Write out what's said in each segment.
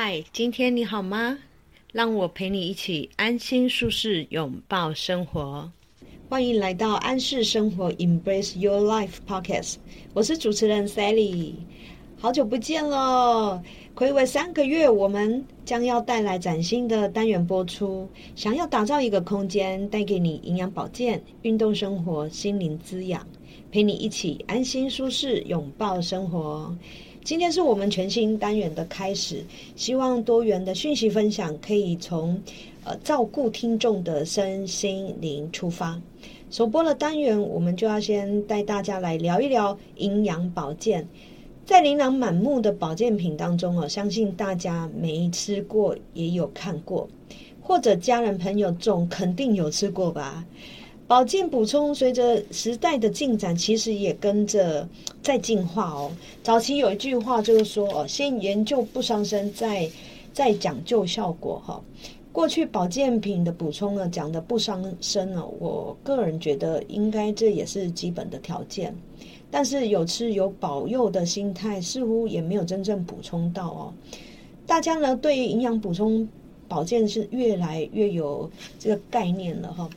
嗨，今天你好吗？让我陪你一起安心舒适拥抱生活。欢迎来到安适生活 Embrace Your Life Podcast，我是主持人 Sally。好久不见了，暌违三个月，我们将要带来崭新的单元播出。想要打造一个空间，带给你营养保健、运动生活、心灵滋养，陪你一起安心舒适拥抱生活。今天是我们全新单元的开始，希望多元的讯息分享可以从呃照顾听众的身心灵出发。首播的单元，我们就要先带大家来聊一聊营养保健。在琳琅满目的保健品当中哦，相信大家没吃过也有看过，或者家人朋友中肯定有吃过吧。保健补充随着时代的进展，其实也跟着在进化哦。早期有一句话就是说哦，先研究不伤身，再再讲究效果哈。过去保健品的补充呢，讲的不伤身呢，我个人觉得应该这也是基本的条件。但是有吃有保佑的心态，似乎也没有真正补充到哦。大家呢对于营养补充保健是越来越有这个概念了哈。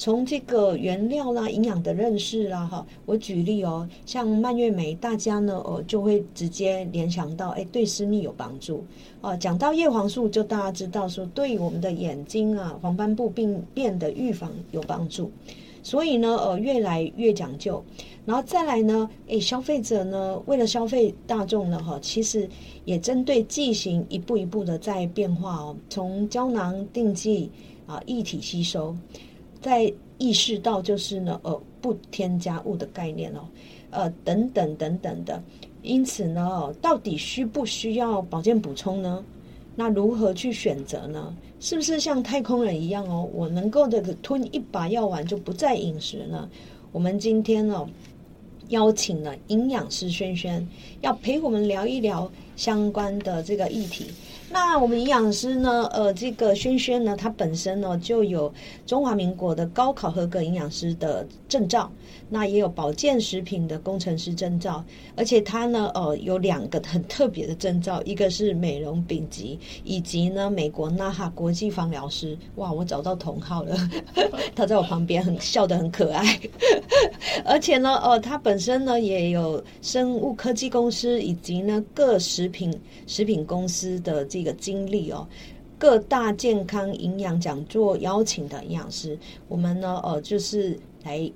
从这个原料啦、营养的认识啦，哈，我举例哦，像蔓越莓，大家呢，呃，就会直接联想到，哎，对私密有帮助哦。讲到叶黄素，就大家知道说，对我们的眼睛啊、黄斑部病变的预防有帮助。所以呢，呃，越来越讲究。然后再来呢，哎，消费者呢，为了消费大众呢，哈，其实也针对剂型一步一步的在变化哦，从胶囊定剂啊，一体吸收。在意识到就是呢，呃，不添加物的概念哦，呃，等等等等的，因此呢，到底需不需要保健补充呢？那如何去选择呢？是不是像太空人一样哦，我能够的吞一把药丸就不再饮食呢？我们今天呢，邀请了营养师轩轩，要陪我们聊一聊相关的这个议题。那我们营养师呢？呃，这个轩轩呢，他本身呢就有中华民国的高考合格营养师的证照。那也有保健食品的工程师证照，而且他呢，呃，有两个很特别的证照，一个是美容丙级，以及呢，美国纳哈国际芳疗师。哇，我找到同号了，他在我旁边，很笑得很可爱。而且呢，呃，他本身呢也有生物科技公司以及呢各食品食品公司的这一个经历哦，各大健康营养讲座邀请的营养师，我们呢，呃，就是来。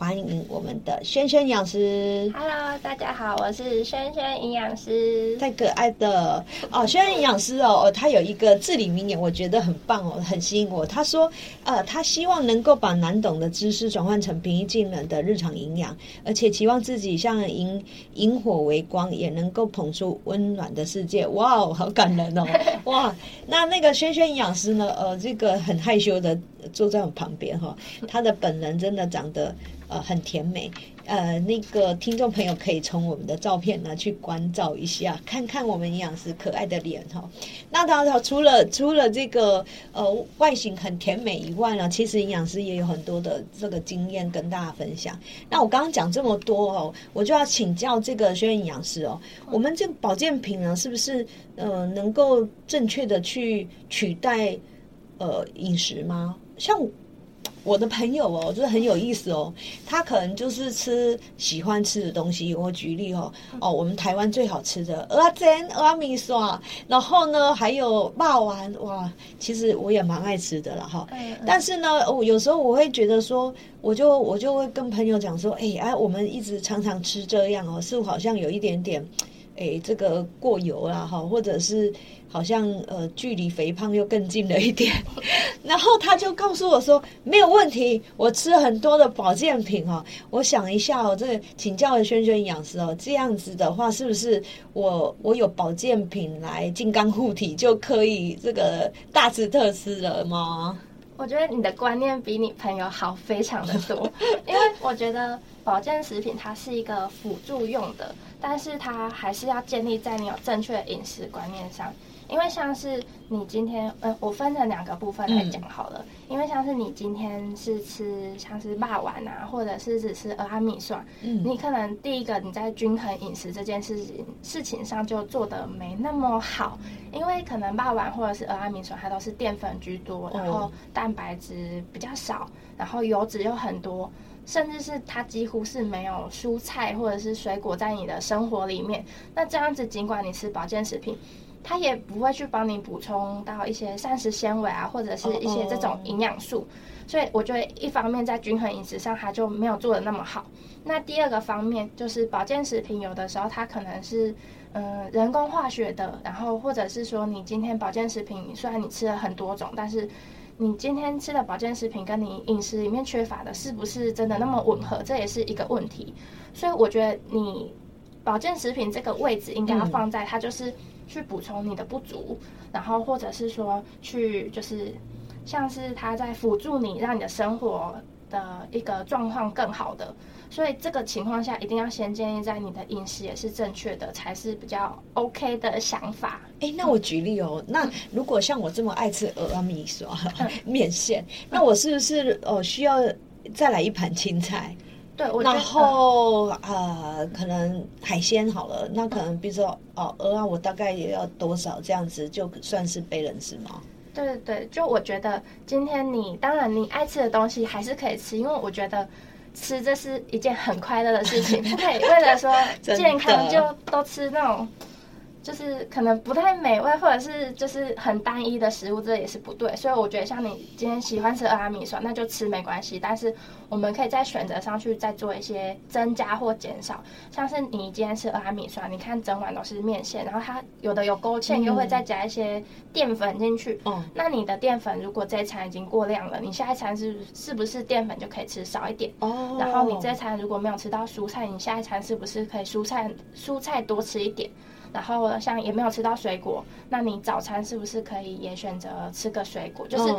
欢迎我们的轩轩营养师。Hello，大家好，我是轩轩营养师。太可爱的哦，轩轩营养师哦，他有一个至理名言，我觉得很棒哦，很吸引我。他说，呃，他希望能够把难懂的知识转换成平易近人的日常营养，而且期望自己像萤萤火为光，也能够捧出温暖的世界。哇哦，好感人哦！哇，那那个轩轩营养师呢？呃，这个很害羞的坐在我旁边哈，他的本人真的长得。呃，很甜美。呃，那个听众朋友可以从我们的照片呢去关照一下，看看我们营养师可爱的脸哈。那当然，除了除了这个呃外形很甜美以外呢，其实营养师也有很多的这个经验跟大家分享。那我刚刚讲这么多哦，我就要请教这个轩营养师哦，我们这个保健品呢，是不是呃能够正确的去取代呃饮食吗？像。我的朋友哦，就是很有意思哦。他可能就是吃喜欢吃的东西。我举例哦，哦，我们台湾最好吃的蚵仔煎、蚵仔米刷，然后呢还有霸王哇，其实我也蛮爱吃的了哈。但是呢，我有时候我会觉得说，我就我就会跟朋友讲说，哎哎，我们一直常常吃这样哦，似乎好像有一点点，哎，这个过油啦哈，或者是。好像呃，距离肥胖又更近了一点，然后他就告诉我说没有问题，我吃很多的保健品哦。我想一下哦，这请教了轩轩营养师哦，这样子的话是不是我我有保健品来金刚护体就可以这个大吃特吃了吗？我觉得你的观念比你朋友好非常的多，因为我觉得保健食品它是一个辅助用的，但是它还是要建立在你有正确的饮食观念上。因为像是你今天，呃，我分成两个部分来讲好了。因为像是你今天是吃像是霸丸啊，或者是只吃阿米蒜，嗯，你可能第一个你在均衡饮食这件事情事情上就做的没那么好，因为可能霸丸或者是阿米蒜它都是淀粉居多，然后蛋白质比较少，然后油脂又很多。甚至是它几乎是没有蔬菜或者是水果在你的生活里面，那这样子尽管你吃保健食品，它也不会去帮你补充到一些膳食纤维啊，或者是一些这种营养素。所以我觉得一方面在均衡饮食上它就没有做的那么好。那第二个方面就是保健食品有的时候它可能是嗯人工化学的，然后或者是说你今天保健食品虽然你吃了很多种，但是你今天吃的保健食品跟你饮食里面缺乏的，是不是真的那么吻合？这也是一个问题。所以我觉得你保健食品这个位置应该要放在它就是去补充你的不足，然后或者是说去就是像是它在辅助你，让你的生活的一个状况更好的。所以这个情况下，一定要先建立在你的饮食也是正确的，才是比较 OK 的想法。哎，那我举例哦，那如果像我这么爱吃鹅米刷 面线，那我是不是哦需要再来一盘青菜？对，然后呃，可能海鲜好了，那可能比如说哦鹅啊，我大概也要多少这样子，就算是被人吃吗？对对对，就我觉得今天你当然你爱吃的东西还是可以吃，因为我觉得。吃这是一件很快乐的事情，不可以为了说 健康就都吃那种。就是可能不太美味，或者是就是很单一的食物，这也是不对。所以我觉得像你今天喜欢吃阿米酸，那就吃没关系。但是我们可以在选择上去再做一些增加或减少。像是你今天吃阿米酸，你看整碗都是面线，然后它有的有勾芡，又会再加一些淀粉进去。哦。那你的淀粉如果这一餐已经过量了，你下一餐是是不是淀粉就可以吃少一点？哦。然后你这餐如果没有吃到蔬菜，你下一餐是不是可以蔬菜蔬菜多吃一点？然后像也没有吃到水果，那你早餐是不是可以也选择吃个水果？就是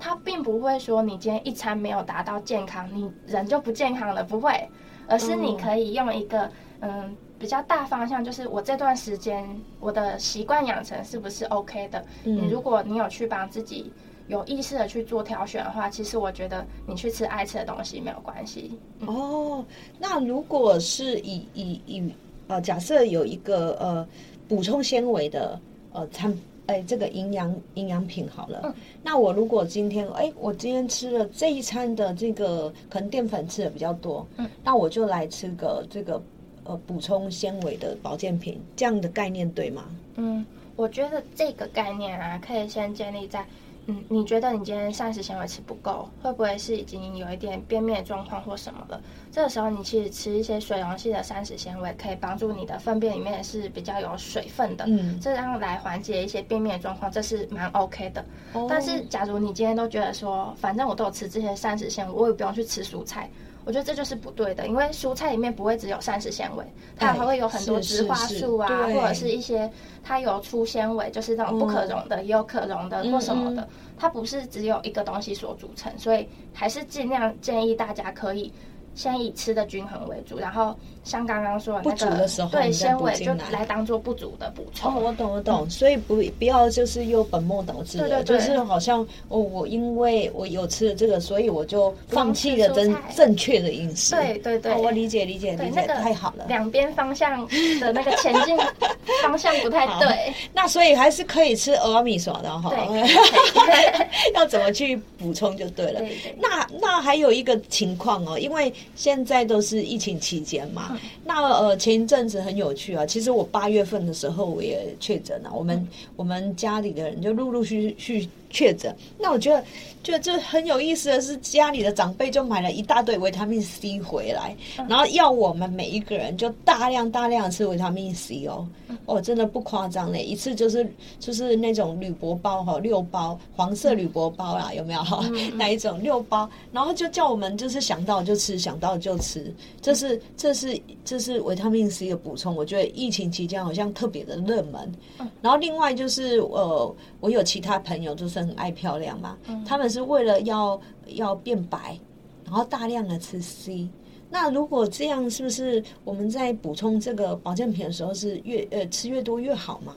它并不会说你今天一餐没有达到健康，你人就不健康了，不会，而是你可以用一个嗯比较大方向，就是我这段时间我的习惯养成是不是 OK 的？你如果你有去帮自己有意识的去做挑选的话，其实我觉得你去吃爱吃的东西没有关系。哦，那如果是以以以。呃，假设有一个呃补充纤维的呃餐，哎，这个营养营养品好了。嗯。那我如果今天，哎，我今天吃了这一餐的这个可能淀粉吃的比较多，嗯，那我就来吃个这个呃补充纤维的保健品，这样的概念对吗？嗯，我觉得这个概念啊，可以先建立在。嗯，你觉得你今天膳食纤维吃不够，会不会是已经有一点便秘的状况或什么了？这个时候，你其实吃一些水溶性的膳食纤维，可以帮助你的粪便里面是比较有水分的，嗯，这样来缓解一些便秘的状况，这是蛮 OK 的。但是，假如你今天都觉得说，反正我都有吃这些膳食纤维，我也不用去吃蔬菜。我觉得这就是不对的，因为蔬菜里面不会只有膳食纤维，它还会有很多植化素啊，或者是一些它有粗纤维，就是那种不可溶的，也有可溶的或什么的，它不是只有一个东西所组成，所以还是尽量建议大家可以。先以吃的均衡为主，然后像刚刚说的那个，对纤维就来当做不足的补充。哦，我懂，我懂。所以不不要就是又本末倒置的，就是好像哦，我因为我有吃了这个，所以我就放弃了正正确的饮食。对对对，我理解理解理解，太好了。两边方向的那个前进 方向不太对，那所以还是可以吃俄米索的哈。要怎么去补充就对了。那那还有一个情况哦，因为。现在都是疫情期间嘛，那呃前一阵子很有趣啊，其实我八月份的时候我也确诊了，我们我们家里的人就陆陆续续。确诊，那我觉得，觉得这很有意思的是，家里的长辈就买了一大堆维他命 C 回来，然后要我们每一个人就大量大量吃维他命 C 哦，哦，真的不夸张嘞，一次就是就是那种铝箔包哈，六包黄色铝箔包啦，有没有哈？那一种六包，然后就叫我们就是想到就吃，想到就吃，这是这是这是维他命 C 的补充，我觉得疫情期间好像特别的热门。然后另外就是呃，我有其他朋友就是。很爱漂亮嘛，他们是为了要要变白，然后大量的吃 C。那如果这样，是不是我们在补充这个保健品的时候是越呃吃越多越好吗？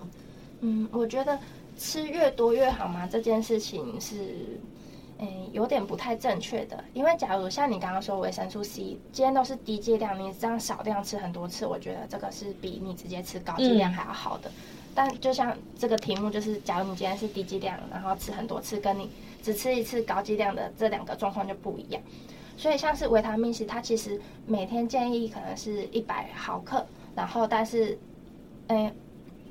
嗯，我觉得吃越多越好吗？这件事情是，嗯，有点不太正确的。因为假如像你刚刚说维生素 C，今天都是低剂量，你这样少量吃很多次，我觉得这个是比你直接吃高剂量还要好的。但就像这个题目，就是假如你今天是低剂量，然后吃很多次，跟你只吃一次高剂量的这两个状况就不一样。所以像是维他命 C，它其实每天建议可能是一百毫克，然后但是，诶，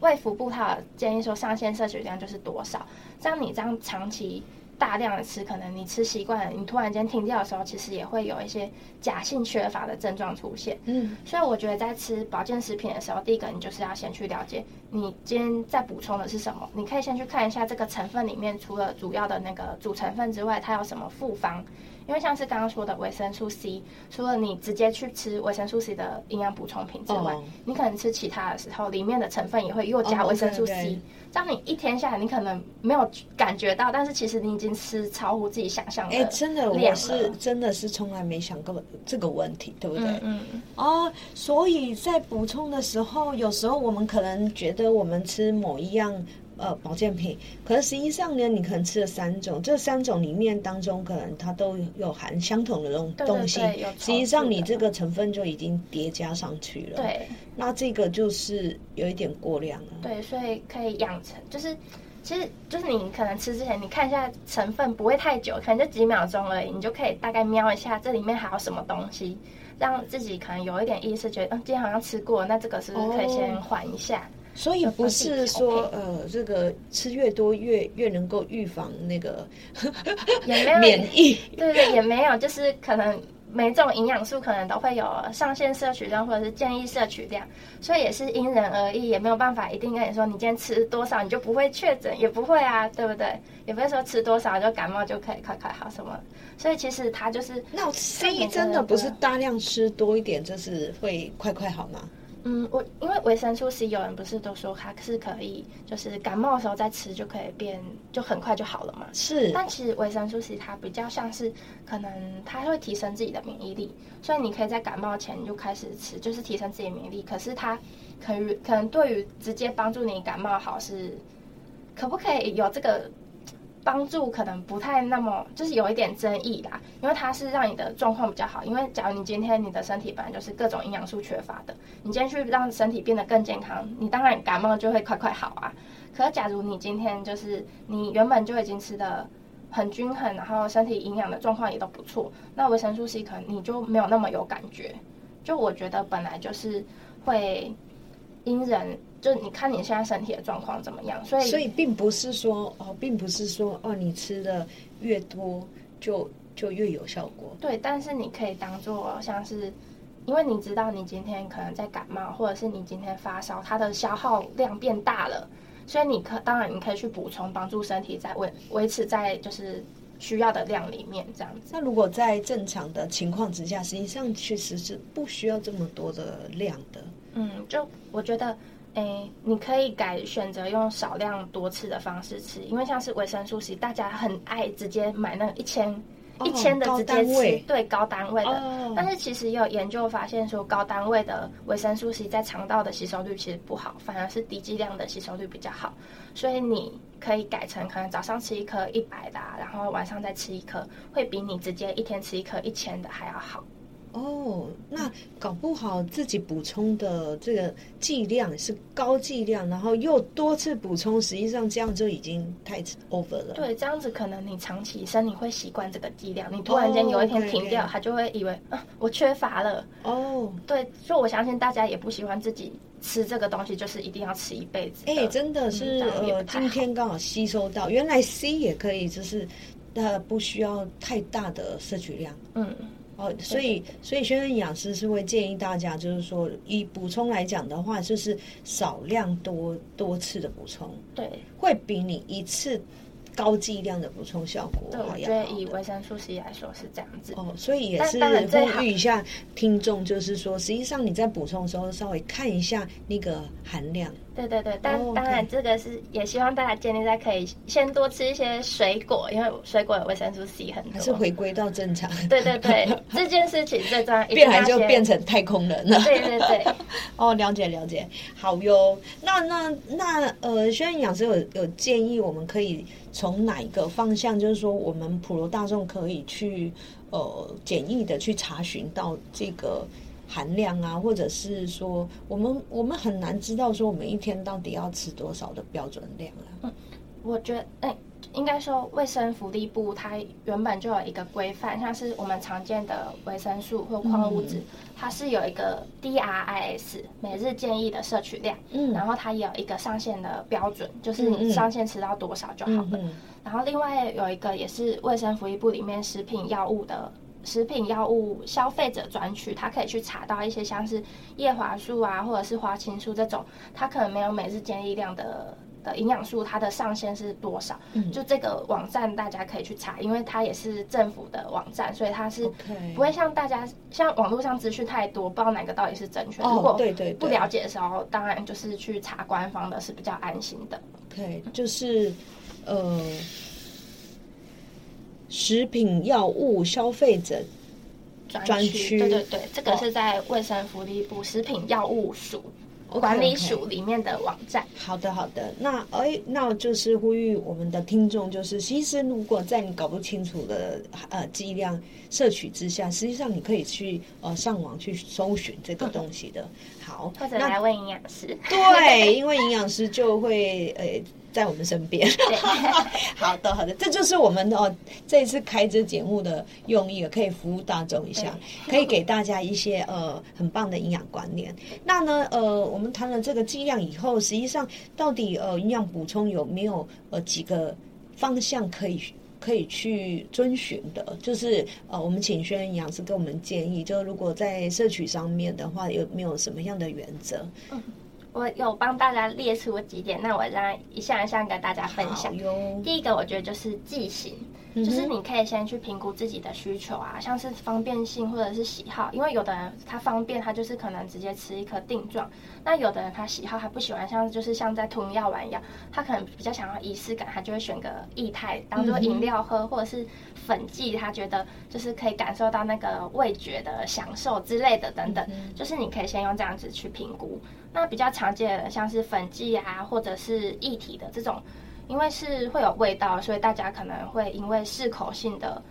胃腹部它建议说上限摄取量就是多少，像你这样长期。大量的吃，可能你吃习惯了，你突然间停掉的时候，其实也会有一些假性缺乏的症状出现。嗯，所以我觉得在吃保健食品的时候，第一个你就是要先去了解你今天在补充的是什么。你可以先去看一下这个成分里面，除了主要的那个主成分之外，它有什么复方。因为像是刚刚说的维生素 C，除了你直接去吃维生素 C 的营养补充品之外，你可能吃其他的时候，里面的成分也会又加维生素 C。这样你一天下来，你可能没有感觉到，但是其实你已经吃超乎自己想象的。哎，真的，我是真的是从来没想过这个问题，对不对？嗯嗯。哦，所以在补充的时候，有时候我们可能觉得我们吃某一样。呃，保健品，可是实际上呢，你可能吃了三种，这三种里面当中，可能它都有含相同的东东西，实际上你这个成分就已经叠加上去了。对，那这个就是有一点过量了。对，所以可以养成，就是其实就是你可能吃之前，你看一下成分，不会太久，可能就几秒钟而已，你就可以大概瞄一下这里面还有什么东西，让自己可能有一点意识，觉得嗯，今天好像吃过，那这个是不是可以先缓一下？所以不是说呃，这个吃越多越越能够预防那个 免疫，对对，也没有，就是可能每种营养素可能都会有上限摄取量或者是建议摄取量，所以也是因人而异，也没有办法一定跟你说你今天吃多少你就不会确诊，也不会啊，对不对？也不会说吃多少就感冒就可以快快好什么，所以其实它就是那 C 真的不是大量吃多一点就是会快快好吗？嗯，我因为维生素 C，有人不是都说它是可以，就是感冒的时候再吃就可以变，就很快就好了嘛。是，但其实维生素 C 它比较像是，可能它会提升自己的免疫力，所以你可以在感冒前就开始吃，就是提升自己免疫力。可是它可以可能对于直接帮助你感冒好是，可不可以有这个？帮助可能不太那么，就是有一点争议啦，因为它是让你的状况比较好。因为假如你今天你的身体本来就是各种营养素缺乏的，你今天去让身体变得更健康，你当然感冒就会快快好啊。可是假如你今天就是你原本就已经吃的很均衡，然后身体营养的状况也都不错，那维生素 C 可能你就没有那么有感觉。就我觉得本来就是会因人。就你看你现在身体的状况怎么样，所以所以并不是说哦，并不是说哦，你吃的越多就就越有效果。对，但是你可以当做像是，因为你知道你今天可能在感冒，或者是你今天发烧，它的消耗量变大了，所以你可当然你可以去补充，帮助身体在维维持在就是需要的量里面这样子。那如果在正常的情况之下，实际上确实是不需要这么多的量的。嗯，就我觉得。哎，你可以改选择用少量多次的方式吃，因为像是维生素 C，大家很爱直接买那一千一千的直接吃，对高单位的。但是其实也有研究发现说，高单位的维生素 C 在肠道的吸收率其实不好，反而是低剂量的吸收率比较好。所以你可以改成可能早上吃一颗一百的，然后晚上再吃一颗，会比你直接一天吃一颗一千的还要好。哦，那搞不好自己补充的这个剂量是高剂量，然后又多次补充，实际上这样就已经太 over 了。对，这样子可能你长期身体会习惯这个剂量，你突然间有一天停掉，他就会以为啊，我缺乏了。哦，对，所以我相信大家也不喜欢自己吃这个东西，就是一定要吃一辈子。哎，真的是呃，今天刚好吸收到，原来 C 也可以，就是它不需要太大的摄取量。嗯。哦，所以所以轩生营养师是会建议大家，就是说以补充来讲的话，就是少量多多次的补充，对，会比你一次高剂量的补充效果对，我觉得以维生素 C 来说是这样子。哦，所以也是呼吁一下听众，就是说，实际上你在补充的时候，稍微看一下那个含量。对对对，但当然这个是也希望大家建立在可以先多吃一些水果，因为水果有维生素 C 很多。还是回归到正常。对对对，这件事情最重要。变来就变成太空人了。对对对。哦，了解了解，好哟。那那那呃，轩营养师有有建议，我们可以从哪一个方向，就是说我们普罗大众可以去呃简易的去查询到这个。含量啊，或者是说，我们我们很难知道说，我们一天到底要吃多少的标准量啊。嗯，我觉得，哎，应该说，卫生福利部它原本就有一个规范，像是我们常见的维生素或矿物质，它是有一个 DRIS 每日建议的摄取量，嗯，然后它也有一个上限的标准，就是你上限吃到多少就好了。然后另外有一个也是卫生福利部里面食品药物的。食品药物消费者专区，它可以去查到一些像是叶黄素啊，或者是花青素这种，它可能没有每日建议量的的营养素，它的上限是多少？嗯就这个网站大家可以去查，因为它也是政府的网站，所以它是不会像大家像网络上资讯太多，不知道哪个到底是正确。如果对对不了解的时候，当然就是去查官方的是比较安心的。对，就是呃。食品药物消费者专区，对对对，这个是在卫生福利部食品药物署管理署里面的网站。好的，好的。那哎，那就是呼吁我们的听众，就是其实如果在你搞不清楚的呃剂量摄取之下，实际上你可以去呃上网去搜寻这个东西的。好，或者来问营养师。对，因为营养师就会呃。在我们身边，好的好的，这就是我们哦这一次开这节目的用意，可以服务大众一下，可以给大家一些呃很棒的营养观念。那呢呃，我们谈了这个剂量以后，实际上到底呃营养补充有没有呃几个方向可以可以去遵循的？就是呃，我们请轩营养师给我们建议，就如果在摄取上面的话，有没有什么样的原则？我有帮大家列出几点，那我让一项一项跟大家分享。第一个，我觉得就是剂型，就是你可以先去评估自己的需求啊，像是方便性或者是喜好，因为有的人他方便，他就是可能直接吃一颗定状；那有的人他喜好，他不喜欢像就是像在吞药丸一样，他可能比较想要仪式感，他就会选个液态当做饮料喝，或者是粉剂，他觉得就是可以感受到那个味觉的享受之类的等等，就是你可以先用这样子去评估。那比较常见的像是粉剂啊，或者是液体的这种，因为是会有味道，所以大家可能会因为适口性的，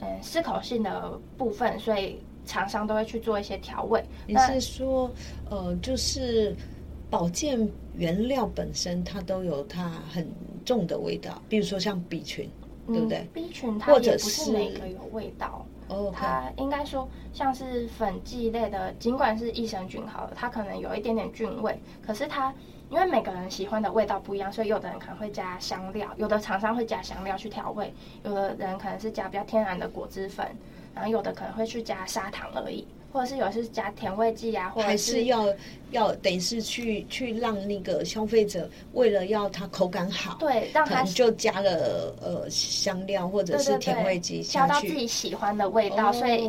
嗯，适口性的部分，所以厂商都会去做一些调味。你是说，呃，就是保健原料本身它都有它很重的味道，比如说像 B 群，对不对？B 群它也不是每个有味道。它应该说像是粉剂类的，尽管是益生菌好了，它可能有一点点菌味，可是它因为每个人喜欢的味道不一样，所以有的人可能会加香料，有的厂商会加香料去调味，有的人可能是加比较天然的果汁粉，然后有的可能会去加砂糖而已。或者是有是加甜味剂啊，或者还是要要等于是去去让那个消费者为了要它口感好，对，让他就加了呃香料或者是甜味剂，加到自己喜欢的味道。所以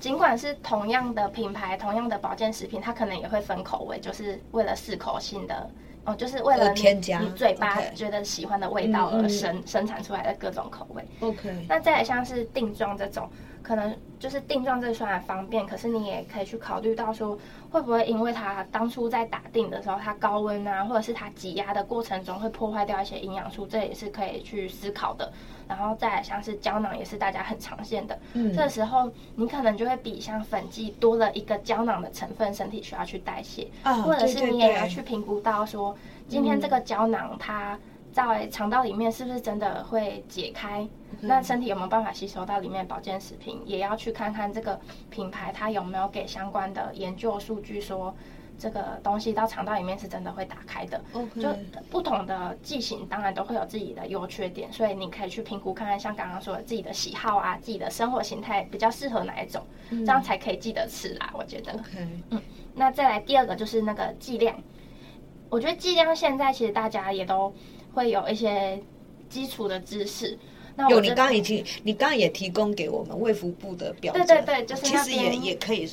尽管是同样的品牌、同样的保健食品，它可能也会分口味，就是为了适口性的哦，就是为了添加你嘴巴觉得喜欢的味道而生生产出来的各种口味。OK，那再来像是定妆这种。可能就是定妆这虽然方便，可是你也可以去考虑到说，会不会因为它当初在打定的时候，它高温啊，或者是它挤压的过程中会破坏掉一些营养素，这也是可以去思考的。然后再像是胶囊，也是大家很常见的。嗯，这时候你可能就会比像粉剂多了一个胶囊的成分，身体需要去代谢，或者是你也要去评估到说，今天这个胶囊它。在肠道里面是不是真的会解开？那身体有没有办法吸收到里面保健食品？也要去看看这个品牌它有没有给相关的研究数据，说这个东西到肠道里面是真的会打开的。就不同的剂型当然都会有自己的优缺点，所以你可以去评估看看，像刚刚说的自己的喜好啊，自己的生活形态比较适合哪一种，这样才可以记得吃啦。我觉得。嗯，那再来第二个就是那个剂量，我觉得剂量现在其实大家也都。会有一些基础的知识。那有，你刚刚已经，你刚刚也提供给我们卫福部的表，对对对，就是其实也也可以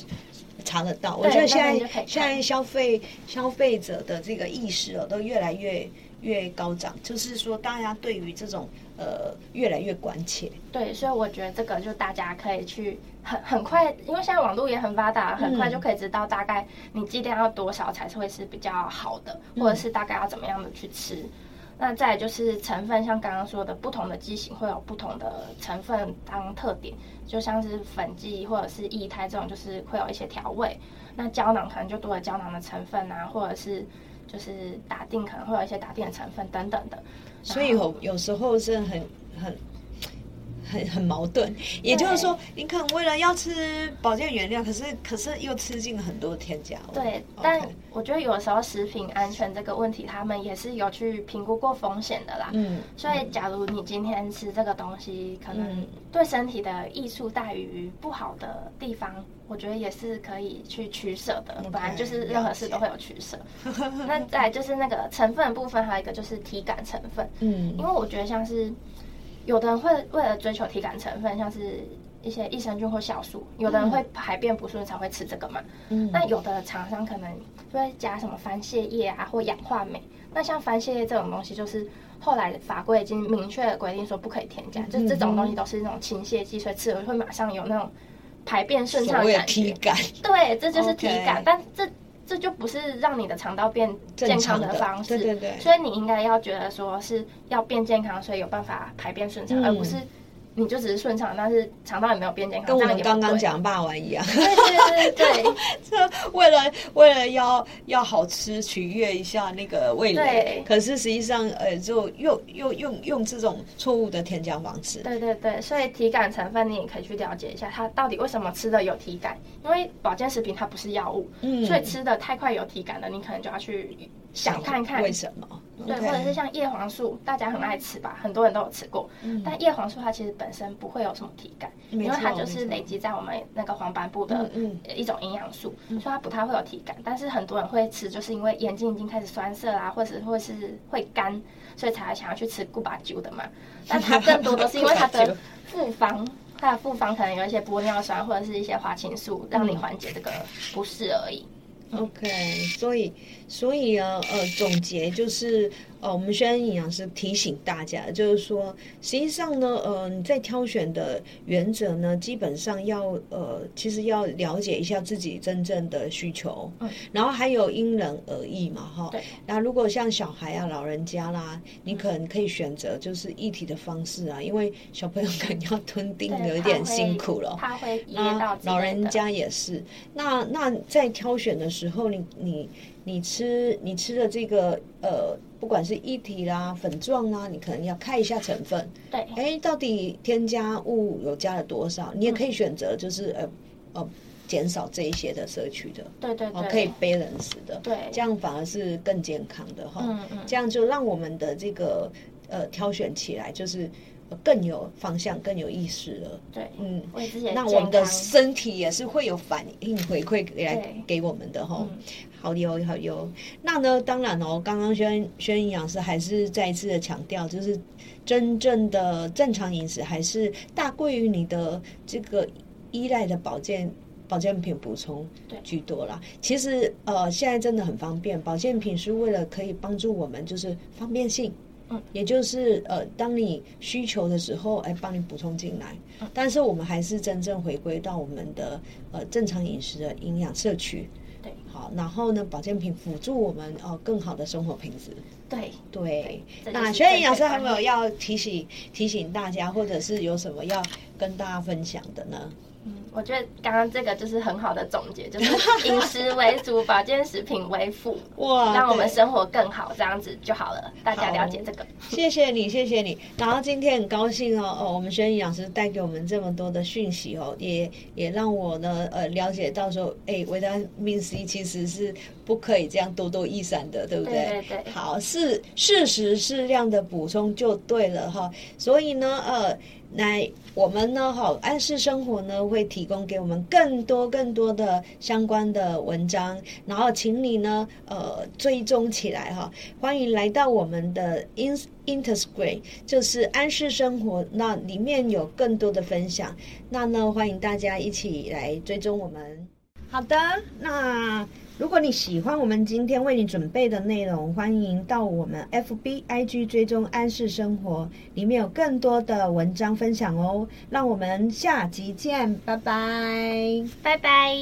查得到。我对觉得现在现在消费消费者的这个意识哦，都越来越越高涨，就是说大家对于这种呃越来越关切。对，所以我觉得这个就大家可以去很很快，因为现在网络也很发达，很快就可以知道大概你剂量要多少才是会是比较好的，或者是大概要怎么样的去吃。那再就是成分，像刚刚说的，不同的剂型会有不同的成分当特点，就像是粉剂或者是液态这种，就是会有一些调味。那胶囊可能就多了胶囊的成分啊，或者是就是打定可能会有一些打定的成分等等的。所以有有时候是很很很很矛盾，也就是说，你可能为了要吃保健原料，可是可是又吃进很多添加物。对，但我觉得有时候食品安全这个问题，他们也是有去评估过风险的啦。嗯，所以假如你今天吃这个东西，可能对身体的益处大于不好的地方，我觉得也是可以去取舍的。本来就是任何事都会有取舍。那再就是那个成分部分，还有一个就是体感成分。嗯，因为我觉得像是有的人会为了追求体感成分，像是一些益生菌或酵素，有的人会排便不顺才会吃这个嘛。嗯，那有的厂商可能就会加什么番泻叶啊或氧化镁。那像番泻叶这种东西，就是后来法规已经明确规定说不可以添加，就这种东西都是那种清泻剂，所以吃了会马上有那种排便顺畅的感觉。体感，对，这就是体感，但这。这就不是让你的肠道变健康的方式，对对对。所以你应该要觉得说是要变健康，所以有办法排便顺畅，而不是你就只是顺畅，但是肠道也没有变健康。跟我们刚刚讲霸王一样。对对对对，这为了为了要要好吃，取悦一下那个味蕾，可是实际上呃，就又又用用这种错误的添加方式。对对对，所以体感成分你也可以去了解一下，它到底为什么吃的有体感。因为保健食品它不是药物，嗯，所以吃的太快有体感了，你可能就要去想看看为什么。对，或者是像叶黄素，大家很爱吃吧，很多人都有吃过。嗯，但叶黄素它其实本身不会有什么体感，因为它就是累积在我们那个黄斑部的一种营养素，所以它不太会有体感。但是很多人会吃，就是因为眼睛已经开始酸涩啦，或者或是会干，所以才想要去吃固巴酒的嘛。但它更多的是因为它的复方。它的复方可能有一些玻尿酸或者是一些花青素，让你缓解这个不适而已。OK，所以所以呃呃，总结就是。呃，我们宣营养师提醒大家，就是说，实际上呢，呃，你在挑选的原则呢，基本上要呃，其实要了解一下自己真正的需求，嗯，然后还有因人而异嘛，哈，对。那如果像小孩啊、老人家啦，你可能可以选择就是一体的方式啊，因为小朋友 可能要吞丁有一点辛苦了，他会噎到。老人家也是。那那在挑选的时候，你你你吃你吃的这个呃。不管是一体啦、粉状啦，你可能要看一下成分。对，哎，到底添加物有加了多少？你也可以选择，就是呃呃，减少这一些的摄取的。对对对，可以 balance 的。对，这样反而是更健康的哈。嗯嗯。这样就让我们的这个呃挑选起来就是更有方向、更有意识了。对，嗯，那我们的身体也是会有反应回馈来给我们的哈。好哟好哟，那呢？当然哦，刚刚宣宣营养师还是再一次的强调，就是真正的正常饮食还是大过于你的这个依赖的保健保健品补充居多啦。其实呃，现在真的很方便，保健品是为了可以帮助我们，就是方便性，嗯，也就是呃，当你需求的时候，哎，帮你补充进来。但是我们还是真正回归到我们的呃正常饮食的营养摄取。好，然后呢，保健品辅助我们哦，更好的生活品质。对对，那学员老师还有没有要提醒提醒大家，或者是有什么要跟大家分享的呢？我觉得刚刚这个就是很好的总结，就是饮食为主，保健食品为辅，哇，让我们生活更好，这样子就好了。大家了解这个，谢谢你，谢谢你。然后今天很高兴哦，哦，我们轩营养师带给我们这么多的讯息哦，也也让我呢呃了解到说，哎，维他命 C 其实是不可以这样多多益善的，对不对？对对。好，适适时适量的补充就对了哈。所以呢，呃。那我们呢？哈，安适生活呢会提供给我们更多更多的相关的文章，然后请你呢，呃，追踪起来哈。欢迎来到我们的 in integrate，就是安适生活，那里面有更多的分享。那呢，欢迎大家一起来追踪我们。好的，那如果你喜欢我们今天为你准备的内容，欢迎到我们 FB IG 追踪安氏生活，里面有更多的文章分享哦。让我们下集见，拜拜，拜拜。